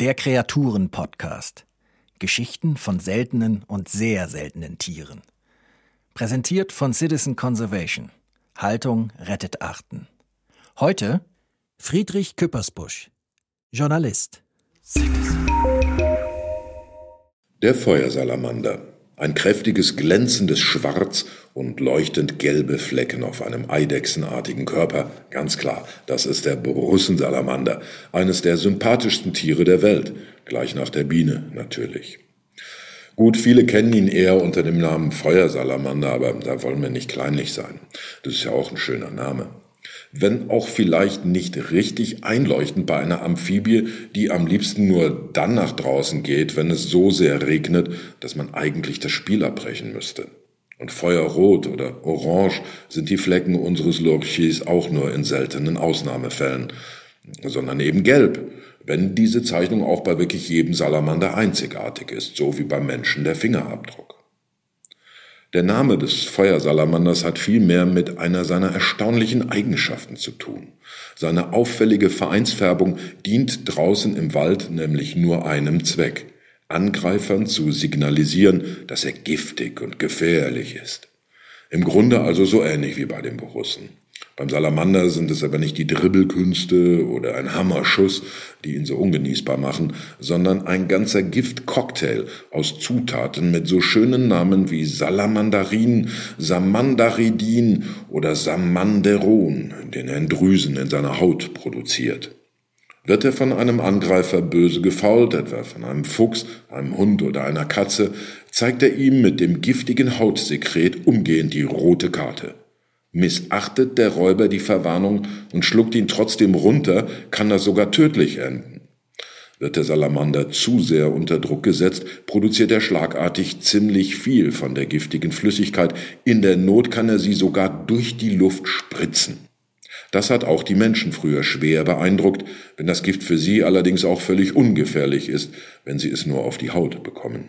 Der Kreaturen-Podcast. Geschichten von seltenen und sehr seltenen Tieren. Präsentiert von Citizen Conservation. Haltung rettet Arten. Heute Friedrich Küppersbusch, Journalist. Der Feuersalamander. Ein kräftiges, glänzendes Schwarz und leuchtend gelbe Flecken auf einem eidechsenartigen Körper. Ganz klar, das ist der Borussensalamander, eines der sympathischsten Tiere der Welt, gleich nach der Biene natürlich. Gut, viele kennen ihn eher unter dem Namen Feuersalamander, aber da wollen wir nicht kleinlich sein. Das ist ja auch ein schöner Name wenn auch vielleicht nicht richtig einleuchtend bei einer Amphibie, die am liebsten nur dann nach draußen geht, wenn es so sehr regnet, dass man eigentlich das Spiel abbrechen müsste. Und Feuerrot oder Orange sind die Flecken unseres Lurchis auch nur in seltenen Ausnahmefällen, sondern eben gelb, wenn diese Zeichnung auch bei wirklich jedem Salamander einzigartig ist, so wie beim Menschen der Fingerabdruck. Der Name des Feuersalamanders hat vielmehr mit einer seiner erstaunlichen Eigenschaften zu tun. Seine auffällige Vereinsfärbung dient draußen im Wald nämlich nur einem Zweck, Angreifern zu signalisieren, dass er giftig und gefährlich ist. Im Grunde also so ähnlich wie bei den Borussen. Beim Salamander sind es aber nicht die Dribbelkünste oder ein Hammerschuss, die ihn so ungenießbar machen, sondern ein ganzer Giftcocktail aus Zutaten mit so schönen Namen wie Salamandarin, Samandaridin oder Samanderon, den er in Drüsen in seiner Haut produziert. Wird er von einem Angreifer böse gefault, etwa von einem Fuchs, einem Hund oder einer Katze, zeigt er ihm mit dem giftigen Hautsekret umgehend die rote Karte. Missachtet der Räuber die Verwarnung und schluckt ihn trotzdem runter, kann das sogar tödlich enden. Wird der Salamander zu sehr unter Druck gesetzt, produziert er schlagartig ziemlich viel von der giftigen Flüssigkeit. In der Not kann er sie sogar durch die Luft spritzen. Das hat auch die Menschen früher schwer beeindruckt, wenn das Gift für sie allerdings auch völlig ungefährlich ist, wenn sie es nur auf die Haut bekommen.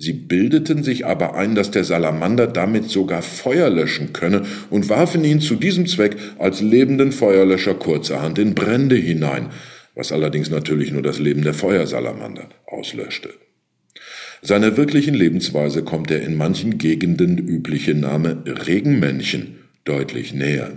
Sie bildeten sich aber ein, dass der Salamander damit sogar Feuer löschen könne und warfen ihn zu diesem Zweck als lebenden Feuerlöscher kurzerhand in Brände hinein, was allerdings natürlich nur das Leben der Feuersalamander auslöschte. Seiner wirklichen Lebensweise kommt der in manchen Gegenden übliche Name Regenmännchen deutlich näher.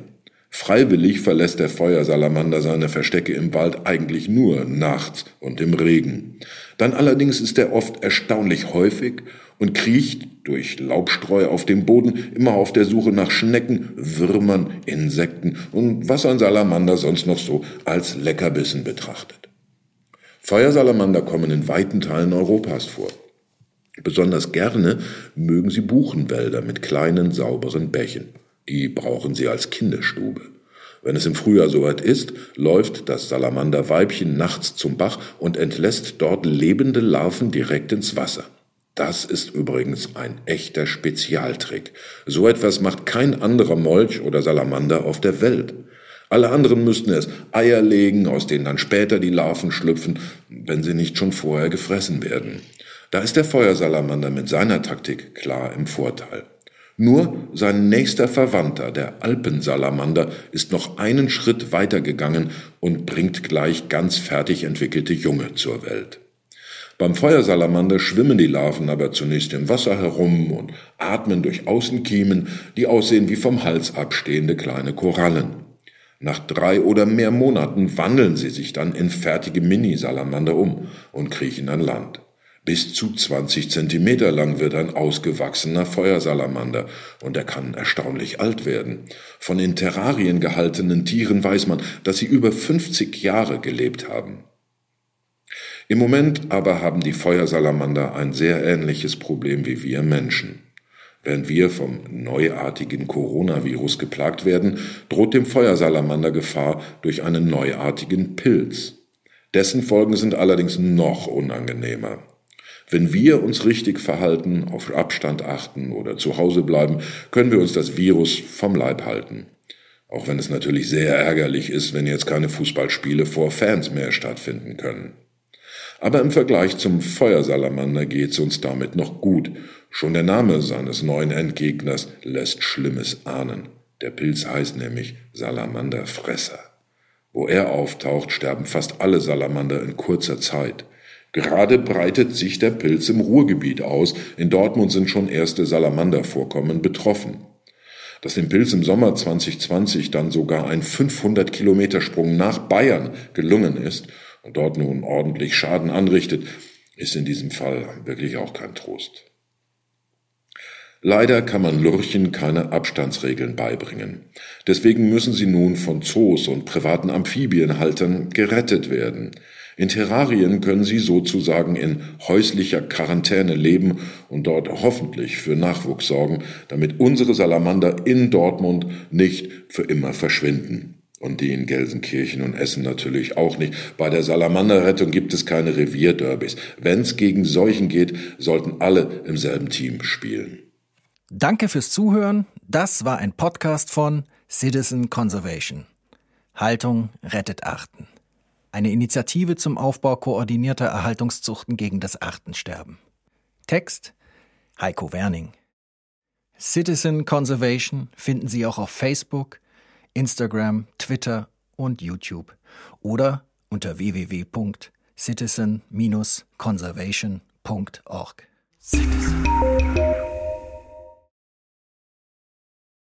Freiwillig verlässt der Feuersalamander seine Verstecke im Wald eigentlich nur nachts und im Regen. Dann allerdings ist er oft erstaunlich häufig und kriecht durch Laubstreu auf dem Boden immer auf der Suche nach Schnecken, Würmern, Insekten und was ein Salamander sonst noch so als Leckerbissen betrachtet. Feuersalamander kommen in weiten Teilen Europas vor. Besonders gerne mögen sie Buchenwälder mit kleinen, sauberen Bächen. Die brauchen sie als Kinderstube. Wenn es im Frühjahr soweit ist, läuft das Salamanderweibchen nachts zum Bach und entlässt dort lebende Larven direkt ins Wasser. Das ist übrigens ein echter Spezialtrick. So etwas macht kein anderer Molch oder Salamander auf der Welt. Alle anderen müssten es Eier legen, aus denen dann später die Larven schlüpfen, wenn sie nicht schon vorher gefressen werden. Da ist der Feuersalamander mit seiner Taktik klar im Vorteil. Nur sein nächster Verwandter, der Alpensalamander, ist noch einen Schritt weitergegangen und bringt gleich ganz fertig entwickelte Junge zur Welt. Beim Feuersalamander schwimmen die Larven aber zunächst im Wasser herum und atmen durch Außenkiemen, die aussehen wie vom Hals abstehende kleine Korallen. Nach drei oder mehr Monaten wandeln sie sich dann in fertige Mini-Salamander um und kriechen an Land. Bis zu 20 Zentimeter lang wird ein ausgewachsener Feuersalamander und er kann erstaunlich alt werden. Von in Terrarien gehaltenen Tieren weiß man, dass sie über 50 Jahre gelebt haben. Im Moment aber haben die Feuersalamander ein sehr ähnliches Problem wie wir Menschen. Während wir vom neuartigen Coronavirus geplagt werden, droht dem Feuersalamander Gefahr durch einen neuartigen Pilz. Dessen Folgen sind allerdings noch unangenehmer. Wenn wir uns richtig verhalten, auf Abstand achten oder zu Hause bleiben, können wir uns das Virus vom Leib halten. Auch wenn es natürlich sehr ärgerlich ist, wenn jetzt keine Fußballspiele vor Fans mehr stattfinden können. Aber im Vergleich zum Feuersalamander geht's uns damit noch gut. Schon der Name seines neuen Endgegners lässt Schlimmes ahnen. Der Pilz heißt nämlich Salamanderfresser. Wo er auftaucht, sterben fast alle Salamander in kurzer Zeit. Gerade breitet sich der Pilz im Ruhrgebiet aus. In Dortmund sind schon erste Salamandervorkommen betroffen. Dass dem Pilz im Sommer 2020 dann sogar ein 500 Kilometer Sprung nach Bayern gelungen ist und dort nun ordentlich Schaden anrichtet, ist in diesem Fall wirklich auch kein Trost. Leider kann man Lurchen keine Abstandsregeln beibringen. Deswegen müssen sie nun von Zoos und privaten Amphibienhaltern gerettet werden. In Terrarien können sie sozusagen in häuslicher Quarantäne leben und dort hoffentlich für Nachwuchs sorgen, damit unsere Salamander in Dortmund nicht für immer verschwinden. Und die in Gelsenkirchen und Essen natürlich auch nicht. Bei der Salamanderrettung gibt es keine Revierderbys. Wenn's gegen Seuchen geht, sollten alle im selben Team spielen. Danke fürs Zuhören. Das war ein Podcast von Citizen Conservation. Haltung rettet Arten. Eine Initiative zum Aufbau koordinierter Erhaltungszuchten gegen das Artensterben. Text Heiko Werning. Citizen Conservation finden Sie auch auf Facebook, Instagram, Twitter und YouTube oder unter www.citizen-conservation.org. Citizen.